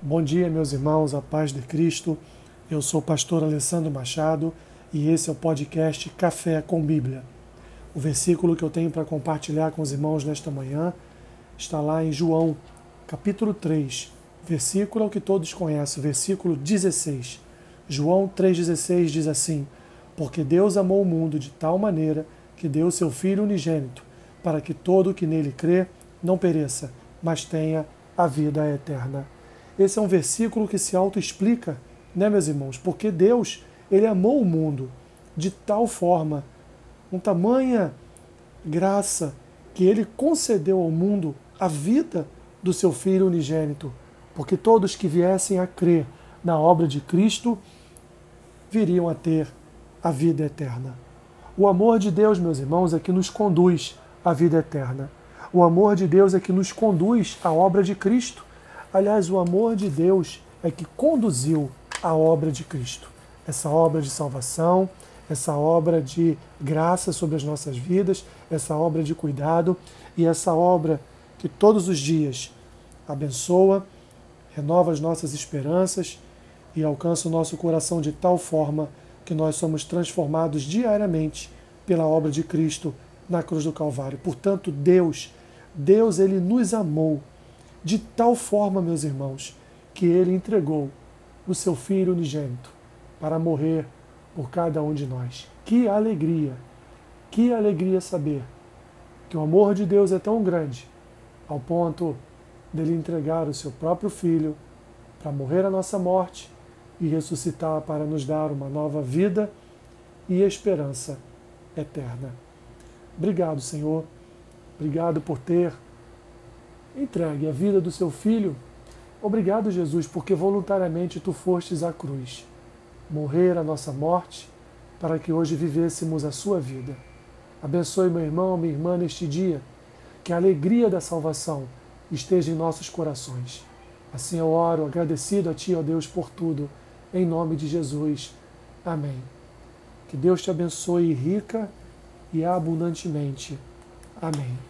Bom dia, meus irmãos, a paz de Cristo. Eu sou o pastor Alessandro Machado e esse é o podcast Café com Bíblia. O versículo que eu tenho para compartilhar com os irmãos nesta manhã está lá em João, capítulo 3, versículo que todos conhecem, versículo 16. João 3,16 diz assim: Porque Deus amou o mundo de tal maneira que deu seu Filho unigênito, para que todo o que nele crê não pereça, mas tenha a vida eterna. Esse é um versículo que se autoexplica, né, meus irmãos? Porque Deus, ele amou o mundo de tal forma, com tamanha graça, que ele concedeu ao mundo a vida do seu Filho unigênito, porque todos que viessem a crer na obra de Cristo viriam a ter a vida eterna. O amor de Deus, meus irmãos, é que nos conduz à vida eterna. O amor de Deus é que nos conduz à obra de Cristo. Aliás, o amor de Deus é que conduziu a obra de Cristo. Essa obra de salvação, essa obra de graça sobre as nossas vidas, essa obra de cuidado e essa obra que todos os dias abençoa, renova as nossas esperanças e alcança o nosso coração de tal forma que nós somos transformados diariamente pela obra de Cristo na cruz do Calvário. Portanto, Deus, Deus ele nos amou de tal forma, meus irmãos, que ele entregou o seu filho unigênito para morrer por cada um de nós. Que alegria! Que alegria saber que o amor de Deus é tão grande ao ponto dele entregar o seu próprio filho para morrer a nossa morte e ressuscitar para nos dar uma nova vida e esperança eterna. Obrigado, Senhor. Obrigado por ter entregue a vida do seu filho. Obrigado, Jesus, porque voluntariamente tu fostes à cruz, morrer a nossa morte, para que hoje vivêssemos a sua vida. Abençoe meu irmão, minha irmã neste dia, que a alegria da salvação esteja em nossos corações. Assim eu oro, agradecido a Ti, ó Deus, por tudo, em nome de Jesus. Amém. Que Deus te abençoe rica e abundantemente. Amém.